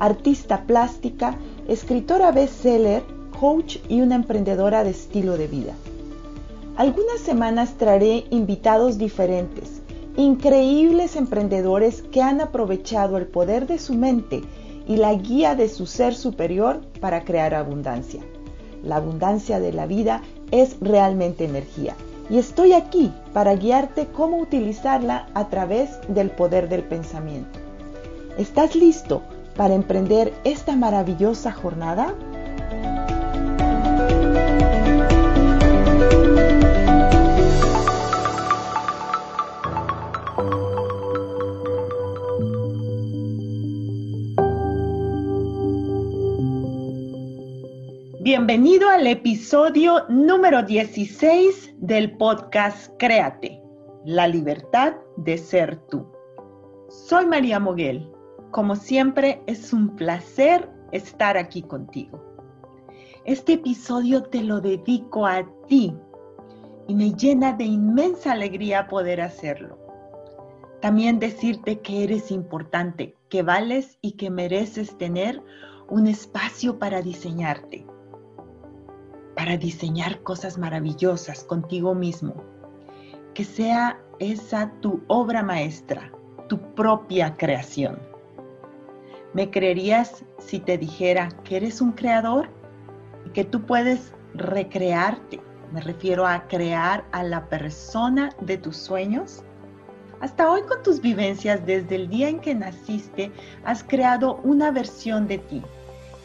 artista plástica, escritora bestseller, coach y una emprendedora de estilo de vida. Algunas semanas traeré invitados diferentes, increíbles emprendedores que han aprovechado el poder de su mente y la guía de su ser superior para crear abundancia. La abundancia de la vida es realmente energía y estoy aquí para guiarte cómo utilizarla a través del poder del pensamiento. ¿Estás listo para emprender esta maravillosa jornada? Bienvenido al episodio número 16 del podcast Créate, la libertad de ser tú. Soy María Moguel. Como siempre, es un placer estar aquí contigo. Este episodio te lo dedico a ti y me llena de inmensa alegría poder hacerlo. También decirte que eres importante, que vales y que mereces tener un espacio para diseñarte para diseñar cosas maravillosas contigo mismo. Que sea esa tu obra maestra, tu propia creación. ¿Me creerías si te dijera que eres un creador y que tú puedes recrearte? Me refiero a crear a la persona de tus sueños. Hasta hoy con tus vivencias desde el día en que naciste, has creado una versión de ti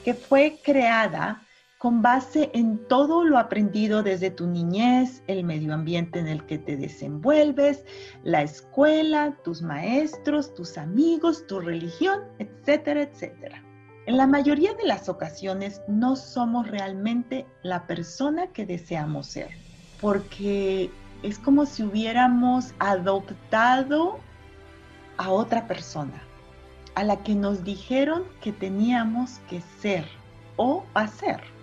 que fue creada con base en todo lo aprendido desde tu niñez, el medio ambiente en el que te desenvuelves, la escuela, tus maestros, tus amigos, tu religión, etcétera, etcétera. En la mayoría de las ocasiones no somos realmente la persona que deseamos ser, porque es como si hubiéramos adoptado a otra persona, a la que nos dijeron que teníamos que ser o hacer.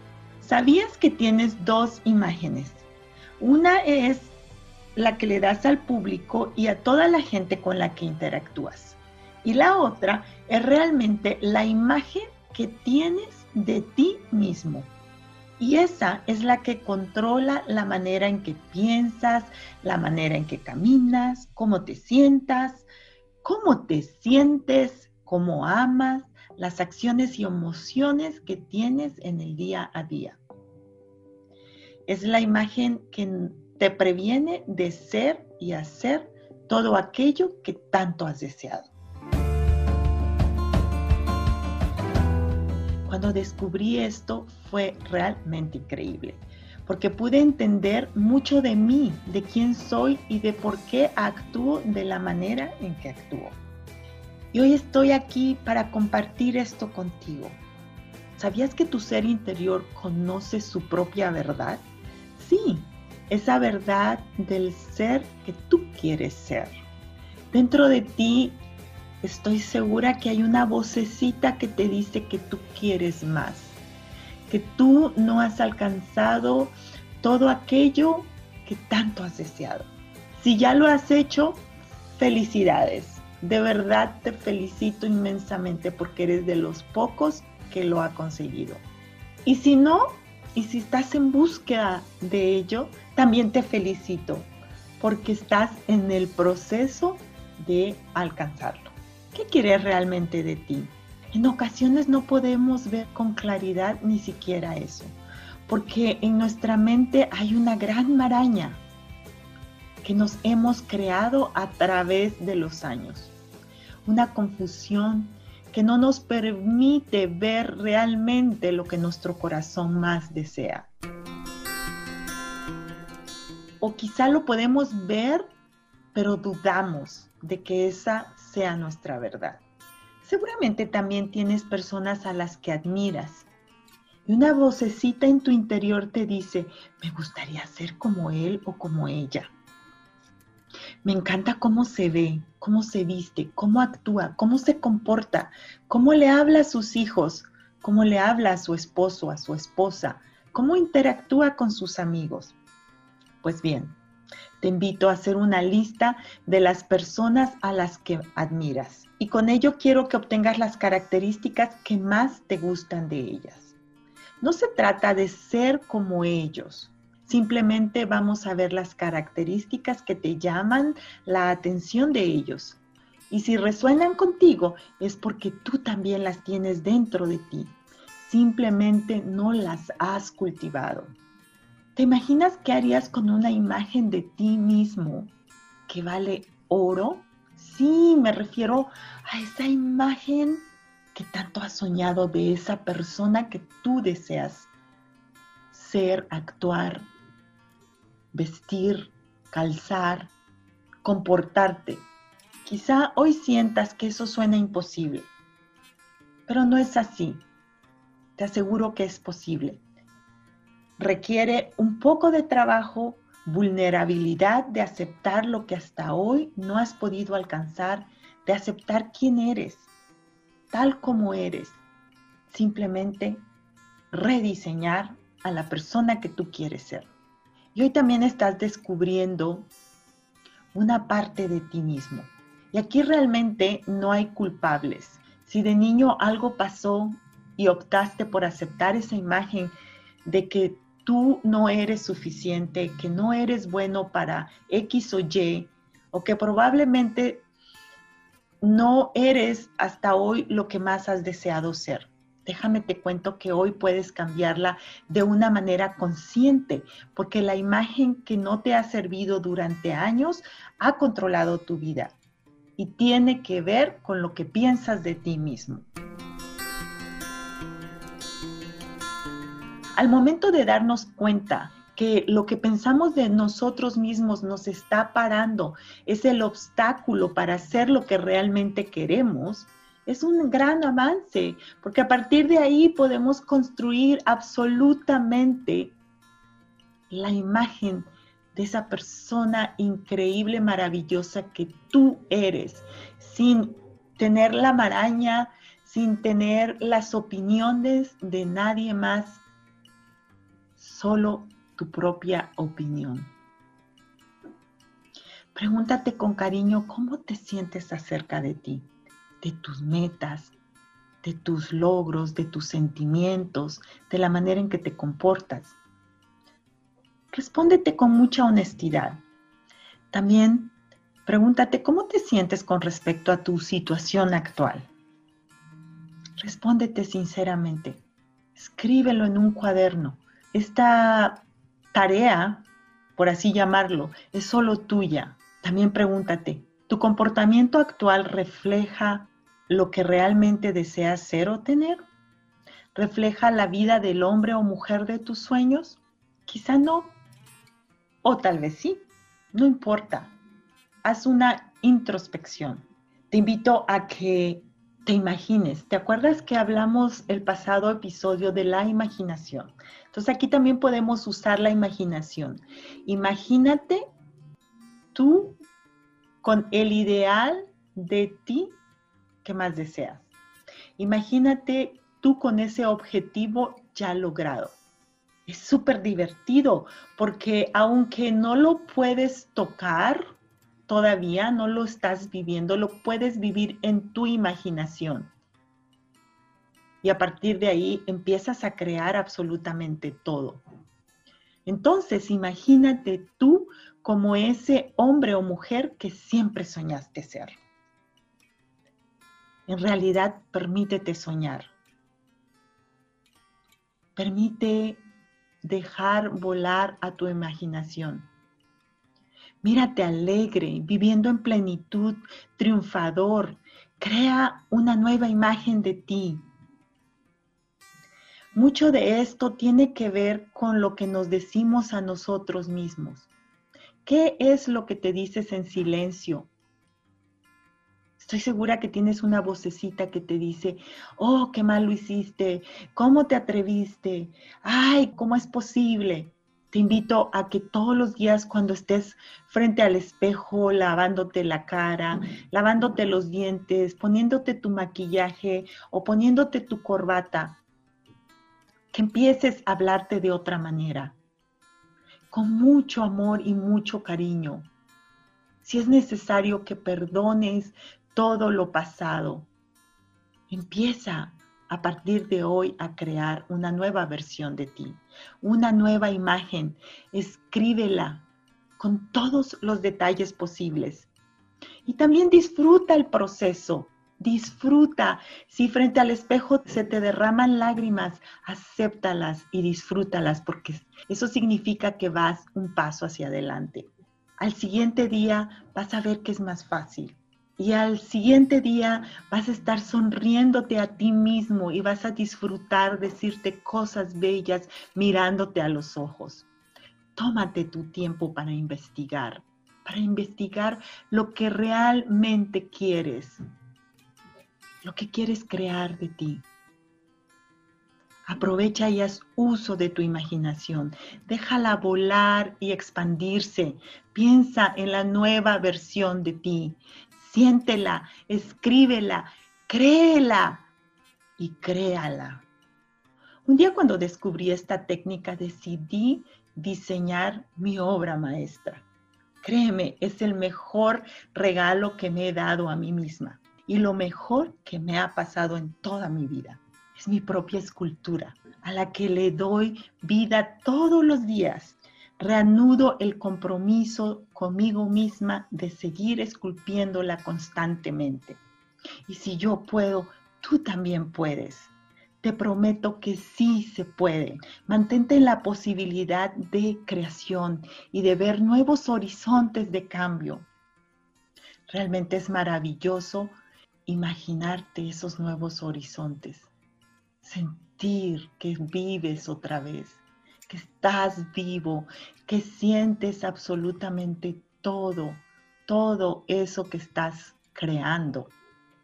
¿Sabías que tienes dos imágenes? Una es la que le das al público y a toda la gente con la que interactúas. Y la otra es realmente la imagen que tienes de ti mismo. Y esa es la que controla la manera en que piensas, la manera en que caminas, cómo te sientas, cómo te sientes, cómo amas, las acciones y emociones que tienes en el día a día. Es la imagen que te previene de ser y hacer todo aquello que tanto has deseado. Cuando descubrí esto fue realmente increíble, porque pude entender mucho de mí, de quién soy y de por qué actúo de la manera en que actúo. Y hoy estoy aquí para compartir esto contigo. ¿Sabías que tu ser interior conoce su propia verdad? Sí, esa verdad del ser que tú quieres ser. Dentro de ti estoy segura que hay una vocecita que te dice que tú quieres más, que tú no has alcanzado todo aquello que tanto has deseado. Si ya lo has hecho, felicidades de verdad te felicito inmensamente porque eres de los pocos que lo ha conseguido. Y si no, y si estás en búsqueda de ello, también te felicito porque estás en el proceso de alcanzarlo. ¿Qué quieres realmente de ti? En ocasiones no podemos ver con claridad ni siquiera eso, porque en nuestra mente hay una gran maraña que nos hemos creado a través de los años una confusión que no nos permite ver realmente lo que nuestro corazón más desea. O quizá lo podemos ver, pero dudamos de que esa sea nuestra verdad. Seguramente también tienes personas a las que admiras Y una vocecita en tu interior te dice, me gustaría ser como él o como ella. Me encanta cómo se ve, cómo se viste, cómo actúa, cómo se comporta, cómo le habla a sus hijos, cómo le habla a su esposo, a su esposa, cómo interactúa con sus amigos. Pues bien, te invito a hacer una lista de las personas a las que admiras y con ello quiero que obtengas las características que más te gustan de ellas. No se trata de ser como ellos, simplemente vamos a ver las características que te llaman la atención de ellos. Y si resuenan contigo es porque tú también las tienes dentro de ti, simplemente no las has cultivado. ¿Te imaginas qué harías con una imagen de ti mismo que vale oro? Sí, me refiero a esa imagen que tanto has soñado de esa persona que tú deseas ser, actuar, vestir, calzar, comportarte. Quizá hoy sientas que eso suena imposible, pero no es así. Te aseguro que es posible requiere un poco de trabajo, vulnerabilidad de aceptar lo que hasta hoy no has podido alcanzar, de aceptar quién eres, tal como eres. Simplemente rediseñar a la persona que tú quieres ser. Y hoy también estás descubriendo una parte de ti mismo. Y aquí realmente no hay culpables. Si de niño algo pasó y optaste por aceptar esa imagen de que tú no eres suficiente, que no eres bueno para X o Y, o que probablemente no eres hasta hoy lo que más has deseado ser. Déjame te cuento que hoy puedes cambiarla de una manera consciente, porque la imagen que no te ha servido durante años ha controlado tu vida y tiene que ver con lo que piensas de ti mismo. Al momento de darnos cuenta que lo que pensamos de nosotros mismos nos está parando, es el obstáculo para hacer lo que realmente queremos, es un gran avance, porque a partir de ahí podemos construir absolutamente la imagen de esa persona increíble, maravillosa que tú eres, sin tener la maraña, sin tener las opiniones de nadie más solo tu propia opinión. Pregúntate con cariño cómo te sientes acerca de ti, de tus metas, de tus logros, de tus sentimientos, de la manera en que te comportas. Respóndete con mucha honestidad. También pregúntate cómo te sientes con respecto a tu situación actual. Respóndete sinceramente. Escríbelo en un cuaderno. Esta tarea, por así llamarlo, es solo tuya. También pregúntate, ¿tu comportamiento actual refleja lo que realmente deseas ser o tener? ¿Refleja la vida del hombre o mujer de tus sueños? Quizá no. O tal vez sí. No importa. Haz una introspección. Te invito a que te imagines. ¿Te acuerdas que hablamos el pasado episodio de la imaginación? Entonces aquí también podemos usar la imaginación. Imagínate tú con el ideal de ti que más deseas. Imagínate tú con ese objetivo ya logrado. Es súper divertido porque aunque no lo puedes tocar, todavía no lo estás viviendo, lo puedes vivir en tu imaginación. Y a partir de ahí empiezas a crear absolutamente todo. Entonces, imagínate tú como ese hombre o mujer que siempre soñaste ser. En realidad, permítete soñar. Permite dejar volar a tu imaginación. Mírate alegre, viviendo en plenitud, triunfador. Crea una nueva imagen de ti. Mucho de esto tiene que ver con lo que nos decimos a nosotros mismos. ¿Qué es lo que te dices en silencio? Estoy segura que tienes una vocecita que te dice, oh, qué mal lo hiciste, ¿cómo te atreviste? Ay, ¿cómo es posible? Te invito a que todos los días cuando estés frente al espejo, lavándote la cara, lavándote los dientes, poniéndote tu maquillaje o poniéndote tu corbata, que empieces a hablarte de otra manera, con mucho amor y mucho cariño. Si es necesario que perdones todo lo pasado, empieza a partir de hoy a crear una nueva versión de ti, una nueva imagen. Escríbela con todos los detalles posibles. Y también disfruta el proceso. Disfruta. Si frente al espejo se te derraman lágrimas, acéptalas y disfrútalas porque eso significa que vas un paso hacia adelante. Al siguiente día vas a ver que es más fácil y al siguiente día vas a estar sonriéndote a ti mismo y vas a disfrutar decirte cosas bellas mirándote a los ojos. Tómate tu tiempo para investigar, para investigar lo que realmente quieres, lo que quieres crear de ti. Aprovecha y haz uso de tu imaginación. Déjala volar y expandirse. Piensa en la nueva versión de ti siéntela, escríbela, créela y créala. Un día cuando descubrí esta técnica decidí diseñar mi obra maestra. Créeme, es el mejor regalo que me he dado a mí misma y lo mejor que me ha pasado en toda mi vida. Es mi propia escultura a la que le doy vida todos los días reanudo el compromiso conmigo misma de seguir esculpiéndola constantemente. Y si yo puedo, tú también puedes. Te prometo que sí se puede. Mantente en la posibilidad de creación y de ver nuevos horizontes de cambio. Realmente es maravilloso imaginarte esos nuevos horizontes. Sentir que vives otra vez que estás vivo, que sientes absolutamente todo, todo eso que estás creando.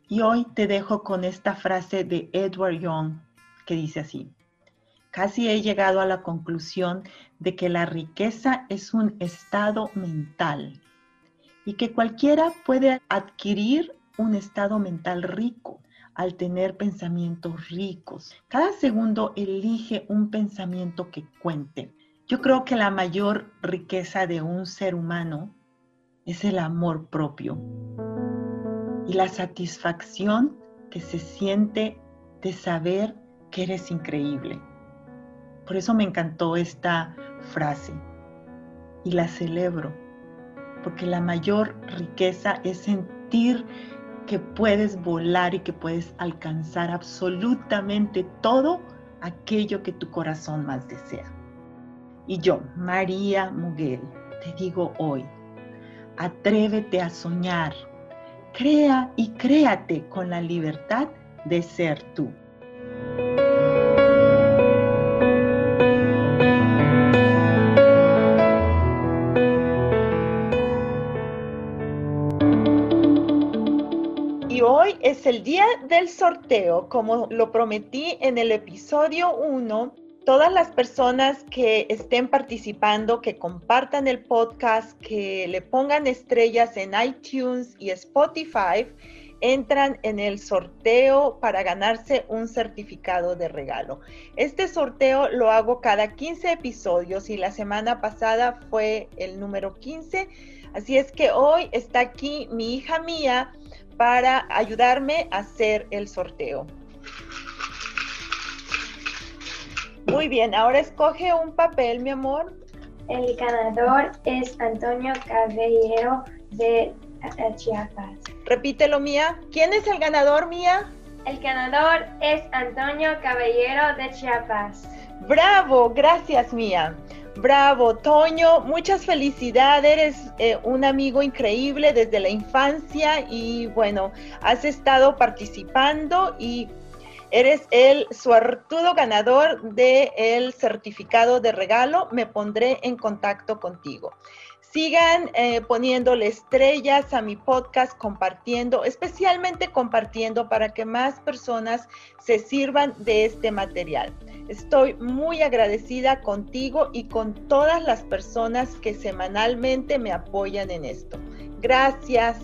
Y hoy te dejo con esta frase de Edward Young que dice así, casi he llegado a la conclusión de que la riqueza es un estado mental y que cualquiera puede adquirir un estado mental rico al tener pensamientos ricos. Cada segundo elige un pensamiento que cuente. Yo creo que la mayor riqueza de un ser humano es el amor propio y la satisfacción que se siente de saber que eres increíble. Por eso me encantó esta frase y la celebro, porque la mayor riqueza es sentir que puedes volar y que puedes alcanzar absolutamente todo aquello que tu corazón más desea. Y yo, María Muguel, te digo hoy, atrévete a soñar, crea y créate con la libertad de ser tú. Día del sorteo, como lo prometí en el episodio 1. Todas las personas que estén participando, que compartan el podcast, que le pongan estrellas en iTunes y Spotify, entran en el sorteo para ganarse un certificado de regalo. Este sorteo lo hago cada 15 episodios y la semana pasada fue el número 15. Así es que hoy está aquí mi hija mía para ayudarme a hacer el sorteo. Muy bien, ahora escoge un papel, mi amor. El ganador es Antonio Caballero de Chiapas. Repítelo, Mía. ¿Quién es el ganador, Mía? El ganador es Antonio Caballero de Chiapas. Bravo, gracias, Mía. Bravo, Toño, muchas felicidades, eres eh, un amigo increíble desde la infancia y bueno, has estado participando y eres el suertudo ganador del certificado de regalo. Me pondré en contacto contigo. Sigan eh, poniéndole estrellas a mi podcast, compartiendo, especialmente compartiendo para que más personas se sirvan de este material. Estoy muy agradecida contigo y con todas las personas que semanalmente me apoyan en esto. Gracias.